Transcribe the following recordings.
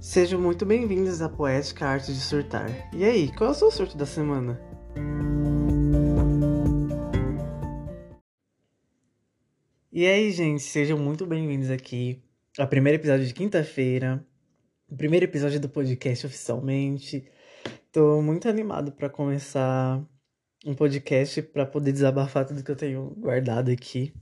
Sejam muito bem-vindos à Poética Arte de Surtar. E aí, qual é o seu surto da semana? E aí, gente, sejam muito bem-vindos aqui ao primeiro episódio de quinta-feira, o primeiro episódio do podcast oficialmente. Tô muito animado para começar um podcast para poder desabafar tudo que eu tenho guardado aqui.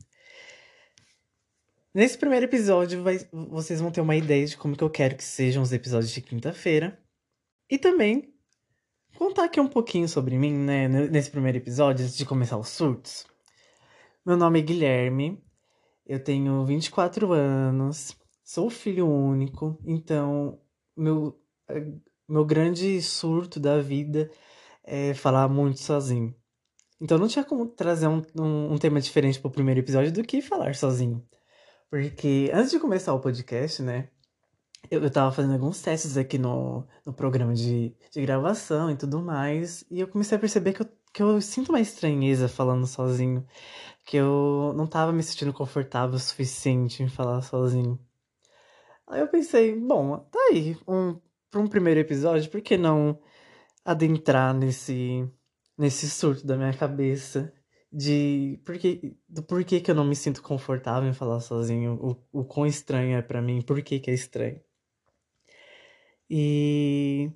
Nesse primeiro episódio, vai, vocês vão ter uma ideia de como que eu quero que sejam os episódios de quinta-feira. E também contar aqui um pouquinho sobre mim, né? Nesse primeiro episódio, antes de começar os surtos. Meu nome é Guilherme, eu tenho 24 anos, sou filho único, então meu, meu grande surto da vida é falar muito sozinho. Então não tinha como trazer um, um, um tema diferente para o primeiro episódio do que falar sozinho. Porque antes de começar o podcast, né? Eu, eu tava fazendo alguns testes aqui no, no programa de, de gravação e tudo mais. E eu comecei a perceber que eu, que eu sinto uma estranheza falando sozinho. Que eu não tava me sentindo confortável o suficiente em falar sozinho. Aí eu pensei, bom, tá aí, um, pra um primeiro episódio, por que não adentrar nesse, nesse surto da minha cabeça de porque, do porquê que eu não me sinto confortável em falar sozinho, o, o quão estranho é para mim, por que que é estranho. E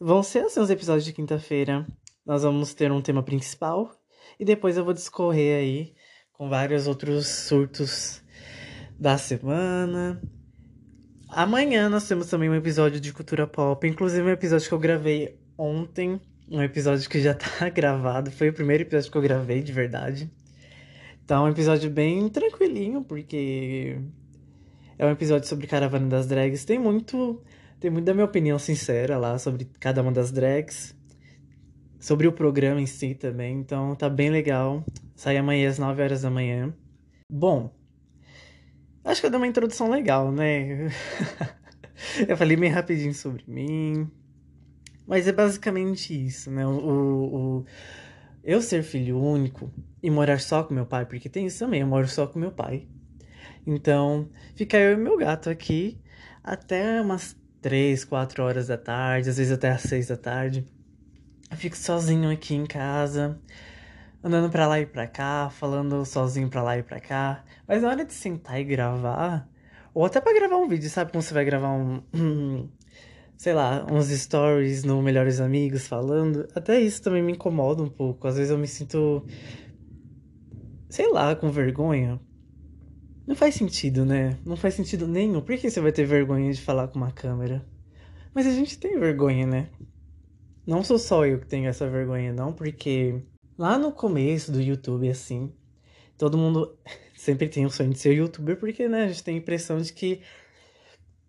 vão ser assim os episódios de quinta-feira. Nós vamos ter um tema principal e depois eu vou discorrer aí com vários outros surtos da semana. Amanhã nós temos também um episódio de cultura pop, inclusive um episódio que eu gravei ontem um episódio que já tá gravado. Foi o primeiro episódio que eu gravei, de verdade. É um episódio bem tranquilinho, porque é um episódio sobre caravana das drags. Tem muito, tem muito da minha opinião sincera lá sobre cada uma das drags. Sobre o programa em si também. Então, tá bem legal. Sai amanhã às 9 horas da manhã. Bom, acho que eu dei uma introdução legal, né? eu falei bem rapidinho sobre mim, mas é basicamente isso, né? O, o, eu ser filho único e morar só com meu pai, porque tem isso também, eu moro só com meu pai. Então, fica eu e meu gato aqui até umas 3, 4 horas da tarde, às vezes até às 6 da tarde. Eu fico sozinho aqui em casa, andando pra lá e pra cá, falando sozinho pra lá e pra cá. Mas na hora de sentar e gravar, ou até pra gravar um vídeo, sabe como você vai gravar um, sei lá, uns stories no Melhores Amigos falando, até isso também me incomoda um pouco. Às vezes eu me sinto, sei lá, com vergonha. Não faz sentido, né? Não faz sentido nenhum. Por que você vai ter vergonha de falar com uma câmera? Mas a gente tem vergonha, né? Não sou só eu que tenho essa vergonha, não, porque lá no começo do YouTube, assim, todo mundo sempre tem o sonho de ser youtuber, porque, né, a gente tem a impressão de que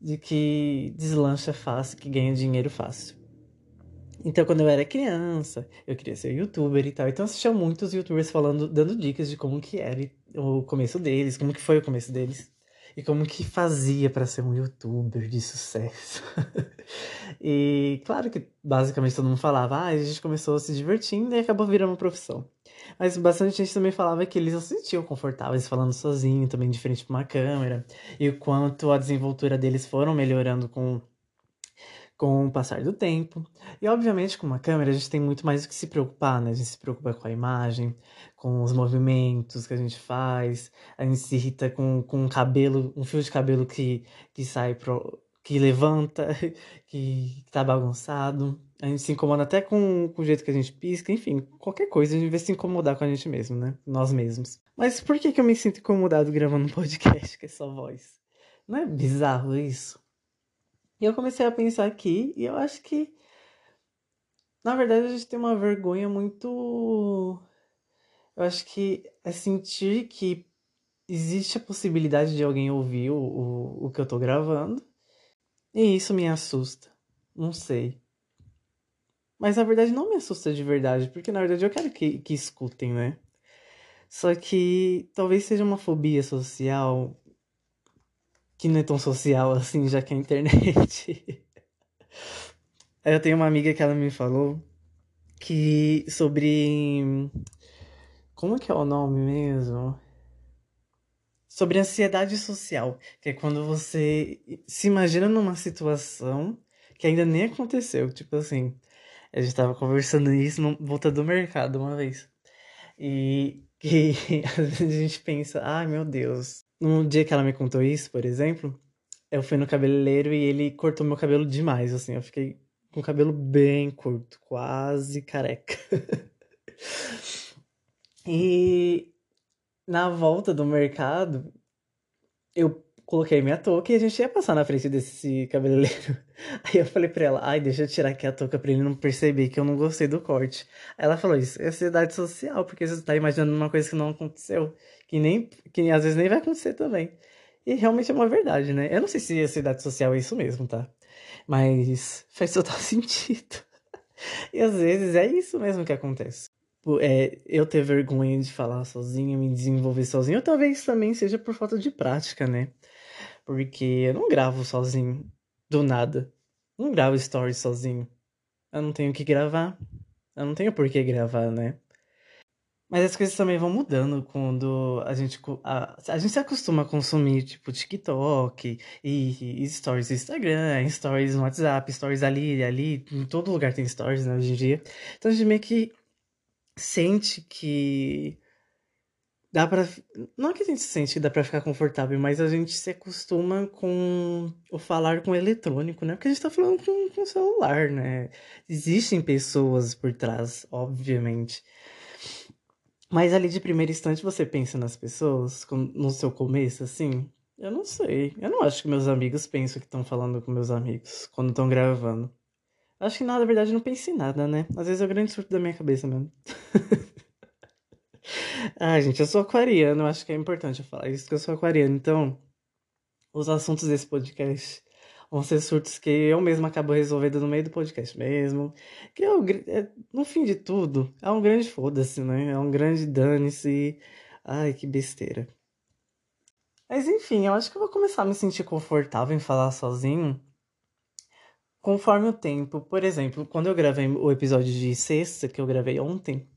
de que deslancha fácil, que ganha dinheiro fácil. Então, quando eu era criança, eu queria ser youtuber e tal. Então, assistia muitos youtubers falando, dando dicas de como que era o começo deles, como que foi o começo deles. E como que fazia para ser um youtuber de sucesso. e claro que basicamente todo mundo falava, ah, a gente começou se divertindo e acabou virando uma profissão. Mas bastante gente também falava que eles não se sentiam confortáveis falando sozinho, também diferente de uma câmera. E o quanto a desenvoltura deles foram melhorando com, com o passar do tempo. E obviamente com uma câmera a gente tem muito mais o que se preocupar, né? A gente se preocupa com a imagem, com os movimentos que a gente faz, a gente se irrita com, com um cabelo, um fio de cabelo que, que sai pro, que levanta, que, que tá bagunçado. A gente se incomoda até com, com o jeito que a gente pisca, enfim, qualquer coisa, a gente vai se incomodar com a gente mesmo, né? Nós mesmos. Mas por que, que eu me sinto incomodado gravando um podcast que é só voz? Não é bizarro isso? E eu comecei a pensar aqui, e eu acho que. Na verdade, a gente tem uma vergonha muito. Eu acho que é sentir que existe a possibilidade de alguém ouvir o, o, o que eu tô gravando. E isso me assusta. Não sei. Mas na verdade não me assusta de verdade, porque na verdade eu quero que, que escutem, né? Só que talvez seja uma fobia social que não é tão social assim, já que é a internet. eu tenho uma amiga que ela me falou que sobre. Como que é o nome mesmo? sobre ansiedade social, que é quando você se imagina numa situação que ainda nem aconteceu. Tipo assim, a gente tava conversando isso no volta do mercado uma vez. E que a gente pensa, ai meu Deus. No dia que ela me contou isso, por exemplo, eu fui no cabeleireiro e ele cortou meu cabelo demais, assim. Eu fiquei com o cabelo bem curto, quase careca. e na volta do mercado, eu coloquei minha touca e a gente ia passar na frente desse cabeleireiro. Aí eu falei pra ela, ai, deixa eu tirar aqui a touca pra ele não perceber que eu não gostei do corte. Aí ela falou, isso é ansiedade social, porque você tá imaginando uma coisa que não aconteceu, que nem, que às vezes nem vai acontecer também. E realmente é uma verdade, né? Eu não sei se ansiedade social é isso mesmo, tá? Mas faz total sentido. E às vezes é isso mesmo que acontece. É, eu ter vergonha de falar sozinho, me desenvolver sozinho, ou talvez também seja por falta de prática, né? Porque eu não gravo sozinho, do nada. Não gravo stories sozinho. Eu não tenho que gravar. Eu não tenho por que gravar, né? Mas as coisas também vão mudando quando a gente, a, a gente se acostuma a consumir, tipo, TikTok e, e stories no Instagram, stories no WhatsApp, stories ali, ali, em todo lugar tem stories, né, hoje em dia. Então a gente meio que sente que dá pra. Não é que a gente sente que dá pra ficar confortável, mas a gente se acostuma com o falar com o eletrônico, né? Porque a gente tá falando com, o celular, né? Existem pessoas por trás, obviamente. Mas ali de primeiro instante você pensa nas pessoas, no seu começo, assim? Eu não sei. Eu não acho que meus amigos pensam que estão falando com meus amigos quando estão gravando. Acho que na verdade não pense em nada, né? Às vezes é o grande surto da minha cabeça mesmo. ah, gente, eu sou aquariano, eu acho que é importante eu falar isso, que eu sou aquariano. Então, os assuntos desse podcast vão ser surtos que eu mesmo acabo resolvendo no meio do podcast mesmo. Que o, é no fim de tudo, é um grande foda-se, né? É um grande dane-se. Ai, que besteira. Mas enfim, eu acho que eu vou começar a me sentir confortável em falar sozinho conforme o tempo. Por exemplo, quando eu gravei o episódio de sexta, que eu gravei ontem,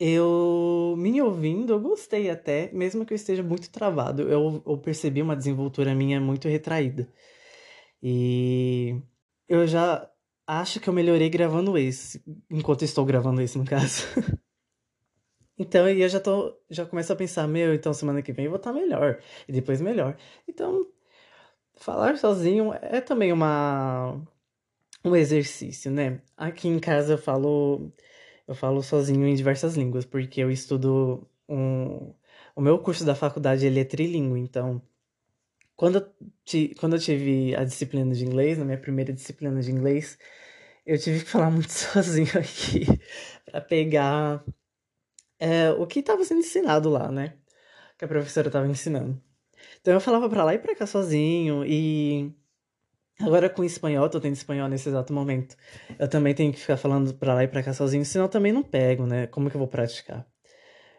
eu me ouvindo, eu gostei até, mesmo que eu esteja muito travado. Eu, eu percebi uma desenvoltura minha muito retraída. E eu já acho que eu melhorei gravando esse, enquanto estou gravando esse, no caso. então, eu já tô, já começo a pensar, meu, então semana que vem eu vou estar melhor, e depois melhor. Então, falar sozinho é também uma um exercício, né? Aqui em casa eu falo eu falo sozinho em diversas línguas, porque eu estudo um o meu curso da faculdade ele é trilingue, então quando eu, quando eu tive a disciplina de inglês, na minha primeira disciplina de inglês, eu tive que falar muito sozinho aqui para pegar é, o que estava sendo ensinado lá, né? Que a professora estava ensinando. Então eu falava para lá e para cá sozinho e agora com espanhol, tô tendo espanhol nesse exato momento. Eu também tenho que ficar falando para lá e para cá sozinho, senão eu também não pego, né? Como que eu vou praticar?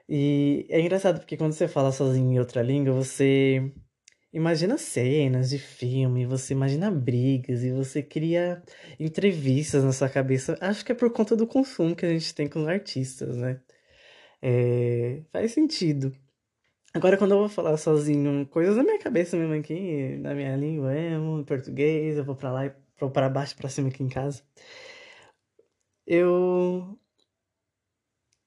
E é engraçado porque quando você fala sozinho em outra língua, você Imagina cenas de filme, você imagina brigas e você cria entrevistas na sua cabeça. Acho que é por conta do consumo que a gente tem com os artistas, né? É, faz sentido. Agora, quando eu vou falar sozinho, coisas na minha cabeça mesmo aqui, na minha língua, em português, eu vou pra lá e vou pra baixo, pra cima aqui em casa. Eu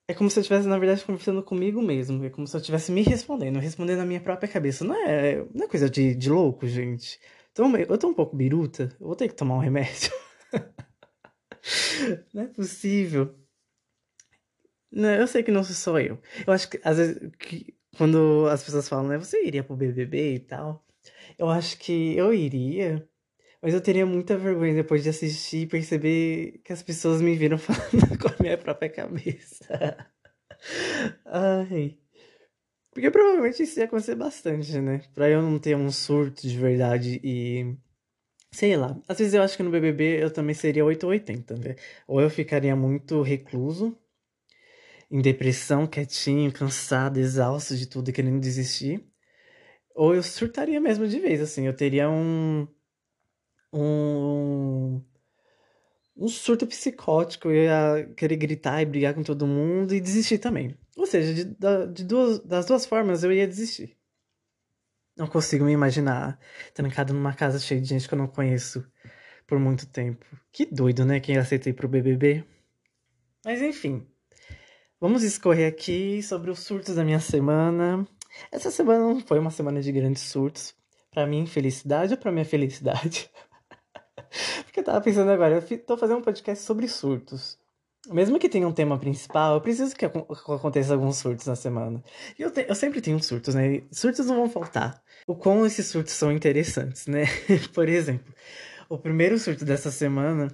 é como se eu estivesse, na verdade, conversando comigo mesmo. É como se eu estivesse me respondendo, respondendo na minha própria cabeça. Não é, não é coisa de, de louco, gente. Eu tô um pouco biruta. Eu vou ter que tomar um remédio. não é possível. Não, eu sei que não sou só eu. Eu acho que, às vezes, que, quando as pessoas falam, né? Você iria pro BBB e tal. Eu acho que eu iria. Mas eu teria muita vergonha depois de assistir e perceber que as pessoas me viram falando com a minha própria cabeça. Ai. Porque provavelmente isso ia acontecer bastante, né? Pra eu não ter um surto de verdade e. Sei lá. Às vezes eu acho que no BBB eu também seria 8 ou 80, né? Ou eu ficaria muito recluso, em depressão, quietinho, cansado, exausto de tudo querendo desistir. Ou eu surtaria mesmo de vez, assim. Eu teria um um, um surto psicótico, eu ia querer gritar e brigar com todo mundo e desistir também. Ou seja, de, de duas, das duas formas eu ia desistir. Não consigo me imaginar trancado numa casa cheia de gente que eu não conheço por muito tempo. Que doido, né? Quem aceitei pro BBB. Mas enfim. Vamos escorrer aqui sobre os surtos da minha semana. Essa semana não foi uma semana de grandes surtos. Para mim, felicidade ou pra minha felicidade? Porque eu tava pensando agora, eu tô fazendo um podcast sobre surtos. Mesmo que tenha um tema principal, eu preciso que aconteça alguns surtos na semana. E eu, eu sempre tenho surtos, né? Surtos não vão faltar. O quão esses surtos são interessantes, né? Por exemplo, o primeiro surto dessa semana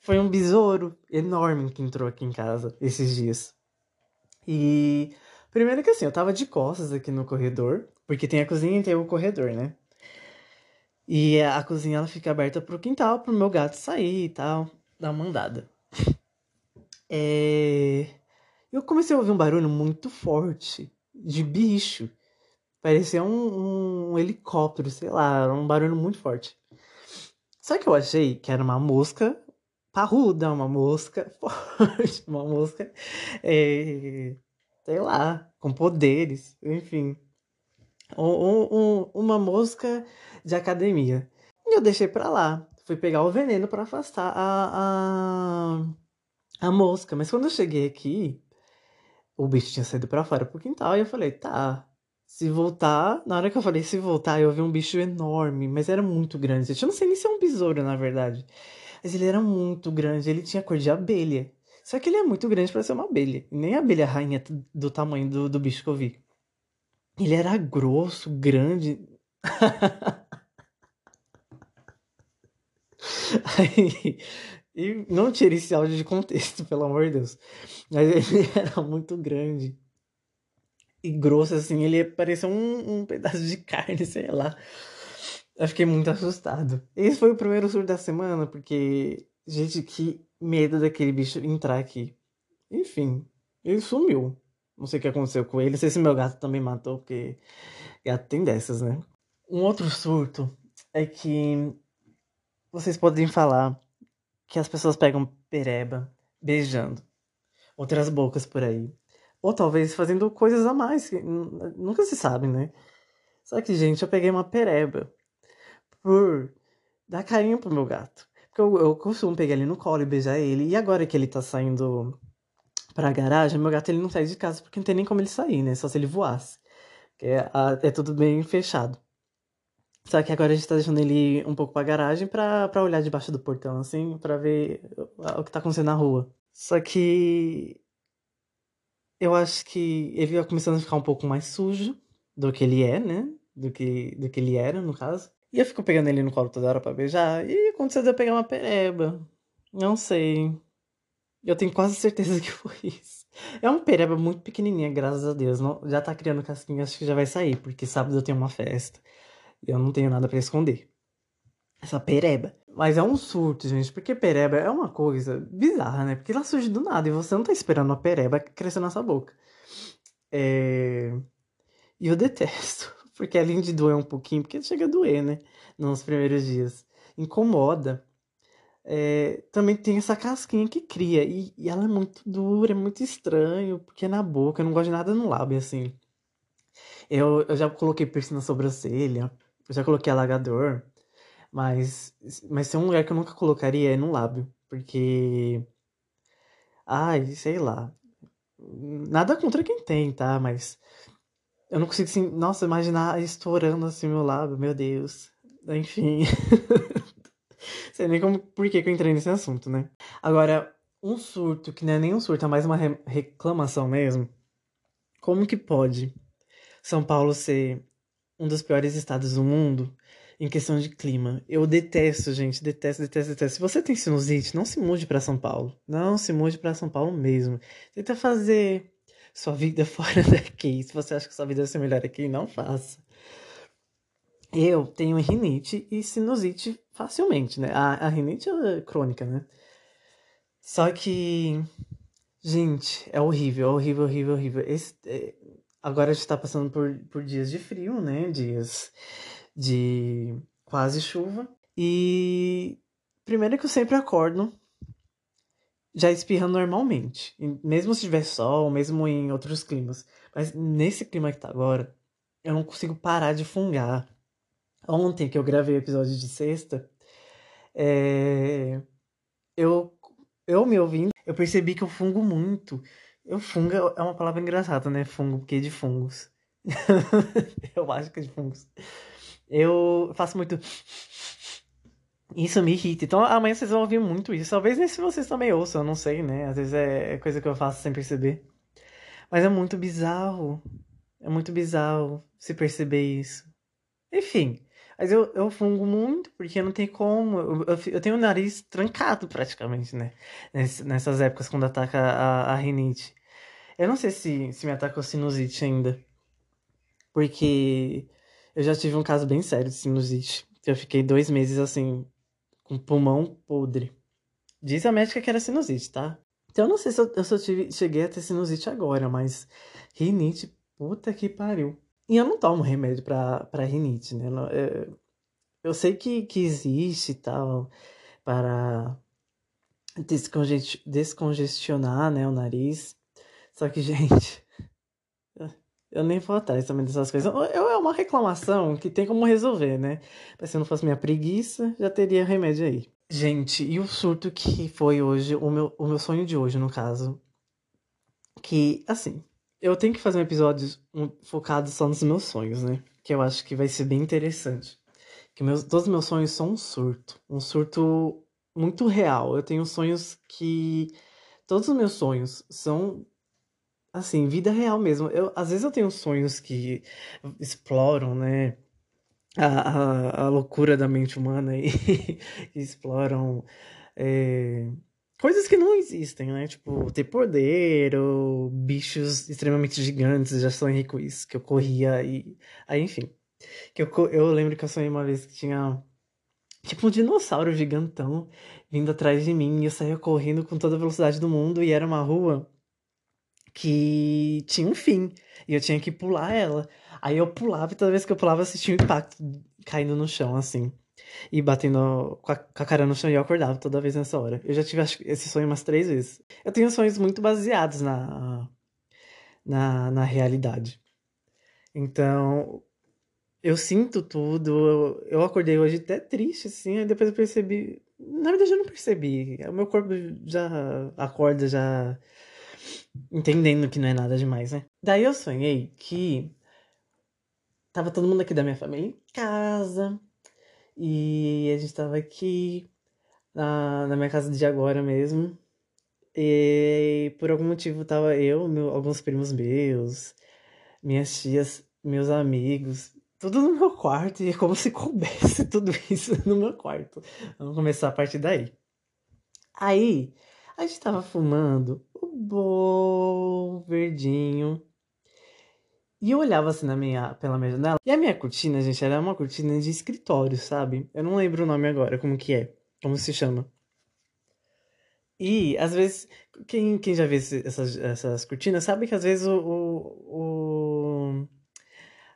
foi um besouro enorme que entrou aqui em casa esses dias. E primeiro que assim, eu tava de costas aqui no corredor, porque tem a cozinha e tem o corredor, né? E a cozinha ela fica aberta pro quintal, pro meu gato sair e tal, dar uma andada. É... Eu comecei a ouvir um barulho muito forte de bicho. Parecia um, um helicóptero, sei lá, um barulho muito forte. Só que eu achei que era uma mosca parruda, uma mosca forte, uma mosca, é, sei lá, com poderes, enfim. Um, um, uma mosca de academia. E eu deixei pra lá. Fui pegar o veneno para afastar a, a, a mosca. Mas quando eu cheguei aqui, o bicho tinha saído para fora pro quintal e eu falei, tá. Se voltar, na hora que eu falei se voltar, eu vi um bicho enorme, mas era muito grande. Eu não sei nem se é um besouro, na verdade. Mas ele era muito grande, ele tinha cor de abelha. Só que ele é muito grande para ser uma abelha. Nem a abelha rainha do tamanho do, do bicho que eu vi. Ele era grosso, grande. Aí, e não tire esse áudio de contexto, pelo amor de Deus. Mas ele era muito grande. E grosso, assim, ele parecia um, um pedaço de carne, sei lá. Eu fiquei muito assustado. Esse foi o primeiro surto da semana, porque, gente, que medo daquele bicho entrar aqui. Enfim, ele sumiu. Não sei o que aconteceu com ele. Não sei se meu gato também matou, porque gato tem dessas, né? Um outro surto é que vocês podem falar que as pessoas pegam pereba beijando outras bocas por aí. Ou talvez fazendo coisas a mais, que nunca se sabe, né? Só que, gente, eu peguei uma pereba por dar carinho pro meu gato. Porque eu, eu costumo pegar ele no colo e beijar ele. E agora que ele tá saindo pra garagem, meu gato ele não sai de casa porque não tem nem como ele sair, né? Só se ele voasse. É, é tudo bem fechado. Só que agora a gente tá deixando ele um pouco pra garagem pra, pra olhar debaixo do portão, assim, pra ver o, que tá acontecendo na rua. Só que. Eu acho que ele vai começando a ficar um pouco mais sujo do que ele é, né? Do que, do que ele era, no caso. E eu fico pegando ele no colo toda hora pra beijar. E aconteceu de eu pegar uma pereba. Não sei. Eu tenho quase certeza que foi isso. É uma pereba muito pequenininha, graças a Deus. Não, já tá criando casquinha, acho que já vai sair, porque sábado eu tenho uma festa. Eu não tenho nada para esconder. Essa pereba. Mas é um surto, gente, porque pereba é uma coisa bizarra, né? Porque ela surge do nada e você não tá esperando uma pereba crescer na sua boca. É... E eu detesto. Porque além de doer um pouquinho, porque chega a doer, né? Nos primeiros dias. Incomoda. É... Também tem essa casquinha que cria. E, e ela é muito dura, é muito estranho. Porque é na boca, eu não gosto de nada no lábio, assim. Eu, eu já coloquei piercing na sobrancelha. Eu já coloquei alagador, mas, mas tem um lugar que eu nunca colocaria é no lábio, porque. Ai, sei lá. Nada contra quem tem, tá? Mas eu não consigo, assim, nossa, imaginar estourando assim meu lábio, meu Deus. Enfim. sei nem como, por que, que eu entrei nesse assunto, né? Agora, um surto, que não é nem um surto, é mais uma re reclamação mesmo. Como que pode São Paulo ser um dos piores estados do mundo em questão de clima. Eu detesto, gente, detesto, detesto, detesto. Se você tem sinusite, não se mude para São Paulo. Não se mude para São Paulo mesmo. Tenta fazer sua vida fora daqui. Se você acha que sua vida vai ser melhor aqui, não faça. Eu tenho rinite e sinusite facilmente, né? A, a rinite é crônica, né? Só que, gente, é horrível, horrível, horrível, horrível. Esse, é, Agora a gente tá passando por, por dias de frio, né? Dias de quase chuva. E primeiro que eu sempre acordo já espirrando normalmente. Mesmo se tiver sol, mesmo em outros climas. Mas nesse clima que tá agora, eu não consigo parar de fungar. Ontem que eu gravei o episódio de sexta, é... eu, eu me ouvindo, eu percebi que eu fungo muito. Eu fungo é uma palavra engraçada, né? Fungo, porque é de fungos. eu acho que é de fungos. Eu faço muito. Isso me irrita. Então amanhã vocês vão ouvir muito isso. Talvez nem se vocês também ouçam, eu não sei, né? Às vezes é coisa que eu faço sem perceber. Mas é muito bizarro. É muito bizarro se perceber isso. Enfim. Mas eu, eu fungo muito, porque não tem como. Eu, eu, eu tenho o nariz trancado praticamente, né? nessas épocas quando ataca a, a rinite. Eu não sei se, se me atacou sinusite ainda. Porque eu já tive um caso bem sério de sinusite. Eu fiquei dois meses assim, com pulmão podre. Diz a médica que era sinusite, tá? Então eu não sei se eu, se eu tive, cheguei a ter sinusite agora, mas rinite, puta que pariu. E eu não tomo remédio pra, pra rinite, né? Eu, é, eu sei que, que existe e tal, para descongestionar né, o nariz. Só que, gente, eu nem vou atrás também dessas coisas. Eu, é uma reclamação que tem como resolver, né? Mas se não fosse minha preguiça, já teria remédio aí. Gente, e o surto que foi hoje, o meu, o meu sonho de hoje, no caso. Que, assim, eu tenho que fazer um episódio focado só nos meus sonhos, né? Que eu acho que vai ser bem interessante. Que meus, todos os meus sonhos são um surto. Um surto muito real. Eu tenho sonhos que. Todos os meus sonhos são assim, vida real mesmo. Eu, às vezes eu tenho sonhos que exploram, né? A, a, a loucura da mente humana e exploram é, coisas que não existem, né? Tipo, ter poder ou bichos extremamente gigantes. Já sonhei com isso, que eu corria e. Aí, enfim. Que eu, eu lembro que eu sonhei uma vez que tinha. Tipo um dinossauro gigantão vindo atrás de mim e eu saía correndo com toda a velocidade do mundo e era uma rua que tinha um fim e eu tinha que pular ela. Aí eu pulava e toda vez que eu pulava eu assistia um impacto caindo no chão, assim. E batendo com a, com a, cara no chão e eu acordava toda vez nessa hora. Eu já tive esse sonho umas três vezes. Eu tenho sonhos muito baseados na, na, na realidade. Então, eu sinto tudo. Eu, eu acordei hoje até triste, assim. Aí depois eu percebi. Na verdade, eu não percebi. O meu corpo já acorda, já entendendo que não é nada demais, né? Daí eu sonhei que tava todo mundo aqui da minha família em casa e a gente tava aqui na, na minha casa de agora mesmo. E por algum motivo tava eu, meu, alguns primos meus, minhas tias, meus amigos, tudo no meu quarto, e é como se coubesse tudo isso no meu quarto. Vamos começar a partir daí. Aí, a gente tava fumando o bom verdinho. E eu olhava assim na minha, pela minha janela. E a minha cortina, gente, era uma cortina de escritório, sabe? Eu não lembro o nome agora, como que é. Como se chama. E, às vezes, quem, quem já vê essas, essas cortinas sabe que às vezes o, o, o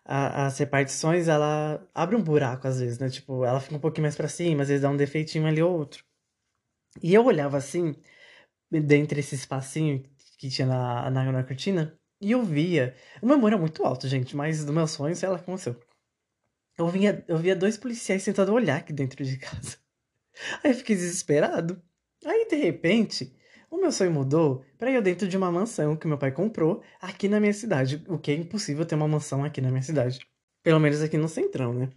a, as repartições, ela abre um buraco às vezes, né? Tipo, ela fica um pouquinho mais para cima, às vezes dá um defeitinho ali ou outro. E eu olhava assim, dentre esse espacinho que tinha na, na, na cortina, e eu via. O meu amor é muito alto, gente, mas do meu sonho, sei lá aconteceu. Eu, vinha, eu via dois policiais sentados a olhar aqui dentro de casa. Aí eu fiquei desesperado. Aí, de repente, o meu sonho mudou para eu dentro de uma mansão que meu pai comprou aqui na minha cidade. O que é impossível ter uma mansão aqui na minha cidade. Pelo menos aqui no centrão, né?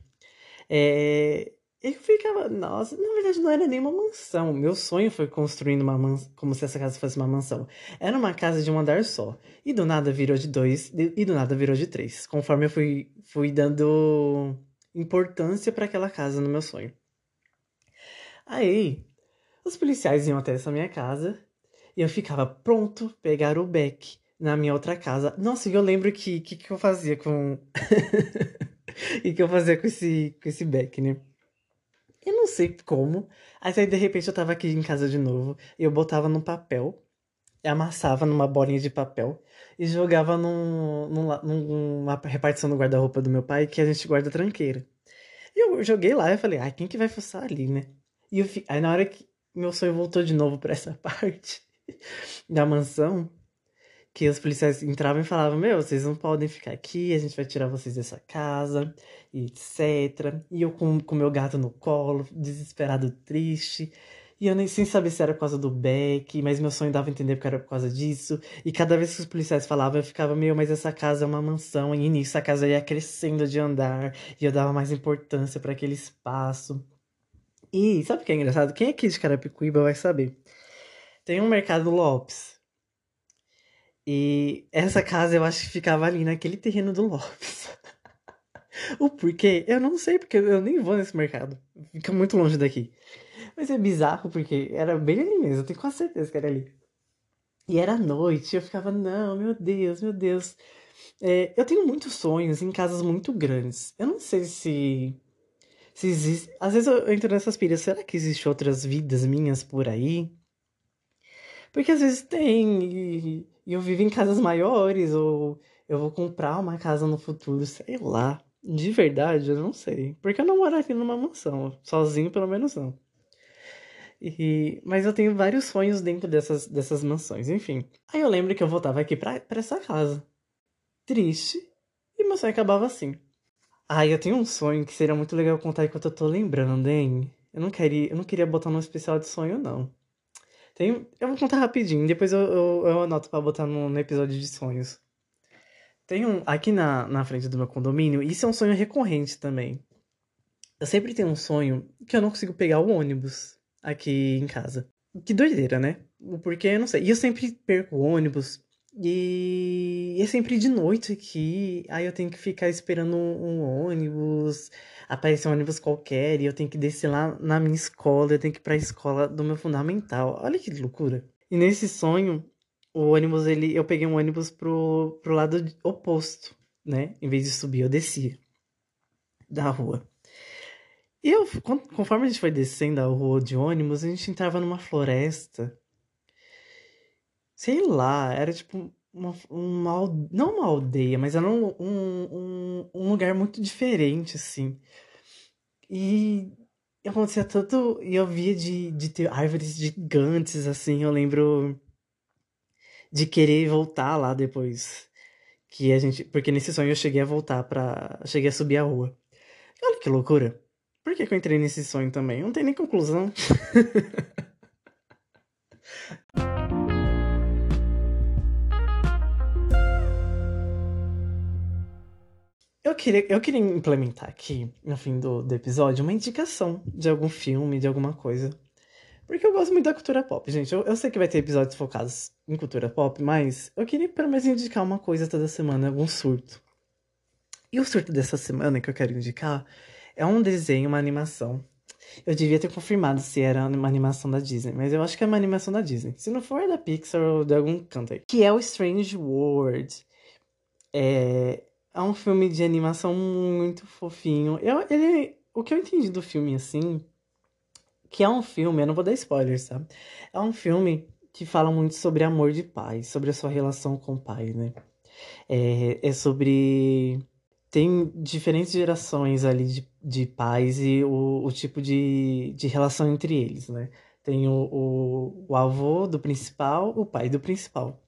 É... Eu ficava, nossa, na verdade não era nem uma mansão. Meu sonho foi construindo uma mansão, como se essa casa fosse uma mansão. Era uma casa de um andar só. E do nada virou de dois, e do nada virou de três. Conforme eu fui, fui dando importância para aquela casa no meu sonho. Aí, os policiais iam até essa minha casa e eu ficava pronto pegar o Beck na minha outra casa. Nossa, e eu lembro que que, que eu fazia com. e que eu fazia com esse, com esse Beck, né? Eu não sei como. Aí de repente eu tava aqui em casa de novo. E eu botava num papel. Amassava numa bolinha de papel. E jogava num, num, numa repartição no guarda-roupa do meu pai. Que a gente guarda tranqueira. E eu joguei lá e falei, ai, quem que vai fuçar ali, né? E eu fi... aí na hora que meu sonho voltou de novo pra essa parte da mansão. Que os policiais entravam e falavam: Meu, vocês não podem ficar aqui, a gente vai tirar vocês dessa casa, e etc. E eu com o meu gato no colo, desesperado, triste. E eu nem sem saber se era por causa do Beck, mas meu sonho dava a entender que era por causa disso. E cada vez que os policiais falavam, eu ficava, meu, mas essa casa é uma mansão. E nisso a casa ia crescendo de andar. E eu dava mais importância para aquele espaço. E sabe o que é engraçado? Quem é aqui de Carapicuíba vai saber. Tem um mercado Lopes. E essa casa eu acho que ficava ali naquele terreno do Lopes. o porquê? Eu não sei, porque eu nem vou nesse mercado. Fica muito longe daqui. Mas é bizarro, porque era bem ali mesmo, eu tenho quase certeza que era ali. E era noite, eu ficava, não, meu Deus, meu Deus. É, eu tenho muitos sonhos em casas muito grandes. Eu não sei se. Se existe. Às vezes eu entro nessas pilhas, será que existem outras vidas minhas por aí? Porque às vezes tem, e, e eu vivo em casas maiores, ou eu vou comprar uma casa no futuro, sei lá. De verdade, eu não sei. Porque eu não moro aqui numa mansão. Sozinho, pelo menos não. E, mas eu tenho vários sonhos dentro dessas, dessas mansões, enfim. Aí eu lembro que eu voltava aqui pra, pra essa casa. Triste. E meu sonho acabava assim. Aí eu tenho um sonho que seria muito legal contar enquanto eu tô lembrando, hein? Eu não queria, eu não queria botar no especial de sonho, não. Tem, eu vou contar rapidinho, depois eu, eu, eu anoto pra botar no, no, episódio de sonhos. Tem um. Aqui na, na frente do meu condomínio, isso é um sonho recorrente também. Eu sempre tenho um sonho que eu não consigo pegar o ônibus aqui em casa. Que doideira, né? Porque eu não sei. E eu sempre perco o ônibus. E é sempre de noite aqui. Aí eu tenho que ficar esperando um, um ônibus. Aparecer um ônibus qualquer. E eu tenho que descer lá na minha escola. Eu tenho que ir pra escola do meu fundamental. Olha que loucura. E nesse sonho, o ônibus, ele, eu peguei um ônibus pro, pro lado oposto, né? Em vez de subir, eu descia da rua. E eu, conforme a gente foi descendo a rua de ônibus, a gente entrava numa floresta. Sei lá, era tipo uma, uma não uma aldeia, mas era um, um, um, lugar muito diferente, assim. E acontecia tanto. E eu via de, de ter árvores gigantes, assim. Eu lembro de querer voltar lá depois. Que a gente. Porque nesse sonho eu cheguei a voltar pra. Cheguei a subir a rua. Olha que loucura. Por que, que eu entrei nesse sonho também? Não tem nem conclusão. Eu queria, eu queria implementar aqui, no fim do, do episódio, uma indicação de algum filme, de alguma coisa. Porque eu gosto muito da cultura pop, gente. Eu, eu sei que vai ter episódios focados em cultura pop, mas eu queria pelo menos indicar uma coisa toda semana, algum surto. E o surto dessa semana que eu quero indicar é um desenho, uma animação. Eu devia ter confirmado se era uma animação da Disney, mas eu acho que é uma animação da Disney. Se não for, é da Pixar ou de algum canto aí. Que é o Strange World. É, é um filme de animação muito fofinho. Eu, ele, o que eu entendi do filme, assim, que é um filme, eu não vou dar spoilers, tá? É um filme que fala muito sobre amor de pai, sobre a sua relação com o pai, né? É, é sobre tem diferentes gerações ali de, de pais e o, o tipo de, de relação entre eles, né? Tem o, o, o avô do principal, o pai do principal.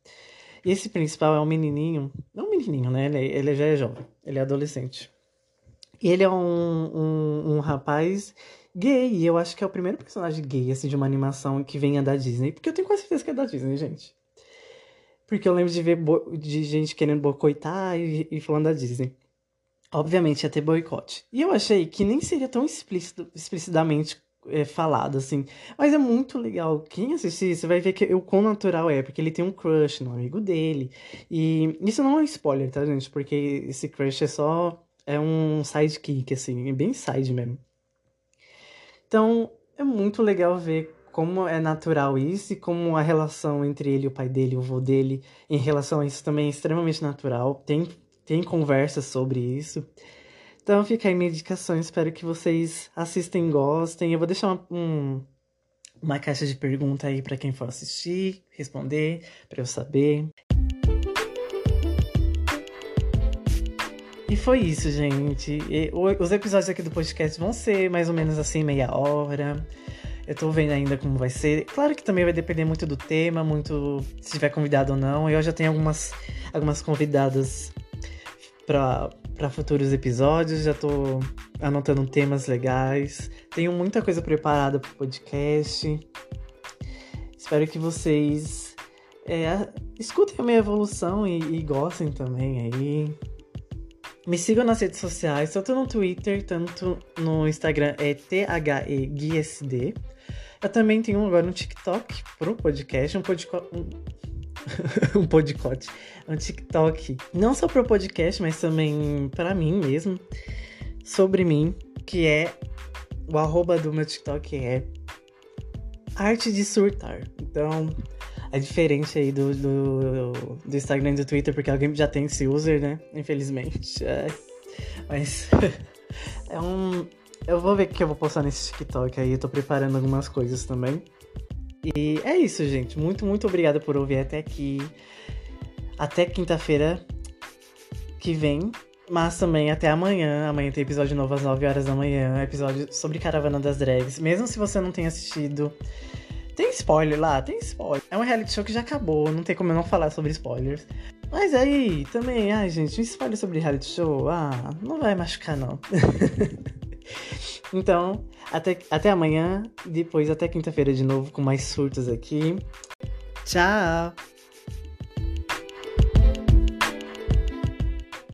Esse principal é um menininho, não um menininho, né? Ele, ele já é jovem, ele é adolescente. E ele é um, um, um rapaz gay, e eu acho que é o primeiro personagem gay, assim, de uma animação que venha da Disney. Porque eu tenho quase certeza que é da Disney, gente. Porque eu lembro de ver de gente querendo boicotar e, e falando da Disney obviamente ia ter boicote. E eu achei que nem seria tão explícito, explicitamente é, falado, assim. Mas é muito legal. Quem assistir, você vai ver que o quão natural é, porque ele tem um crush no amigo dele. E isso não é spoiler, tá, gente? Porque esse crush é só. É um sidekick, assim, é bem side mesmo. Então, é muito legal ver como é natural isso e como a relação entre ele, o pai dele, o avô dele, em relação a isso também é extremamente natural. Tem tem conversas sobre isso. Então fica aí minha indicação, espero que vocês assistem gostem. Eu vou deixar uma, um, uma caixa de pergunta aí para quem for assistir, responder, para eu saber. E foi isso, gente. E, os episódios aqui do podcast vão ser mais ou menos assim, meia hora. Eu tô vendo ainda como vai ser. Claro que também vai depender muito do tema, muito se tiver convidado ou não. Eu já tenho algumas, algumas convidadas para futuros episódios, já tô anotando temas legais. Tenho muita coisa preparada pro podcast. Espero que vocês é, escutem a minha evolução e, e gostem também aí. Me sigam nas redes sociais, tanto no Twitter, tanto no Instagram, é THEGuiSD. Eu também tenho agora um TikTok pro podcast, um podcast. Um... um podcast, um TikTok, não só pro podcast, mas também para mim mesmo, sobre mim, que é o arroba do meu TikTok é arte de surtar. Então, é diferente aí do, do, do Instagram e do Twitter, porque alguém já tem esse user, né? Infelizmente. É. Mas é um. Eu vou ver o que eu vou postar nesse TikTok aí. Eu tô preparando algumas coisas também. E é isso, gente. Muito, muito obrigada por ouvir até aqui. Até quinta-feira que vem. Mas também até amanhã. Amanhã tem episódio novo às 9 horas da manhã. Episódio sobre Caravana das Drags. Mesmo se você não tenha assistido tem spoiler lá? Tem spoiler. É um reality show que já acabou, não tem como eu não falar sobre spoilers. Mas aí, também, ai gente, um spoiler sobre reality show, ah, não vai machucar não. então, até, até amanhã, depois até quinta-feira de novo com mais surtos aqui. Tchau!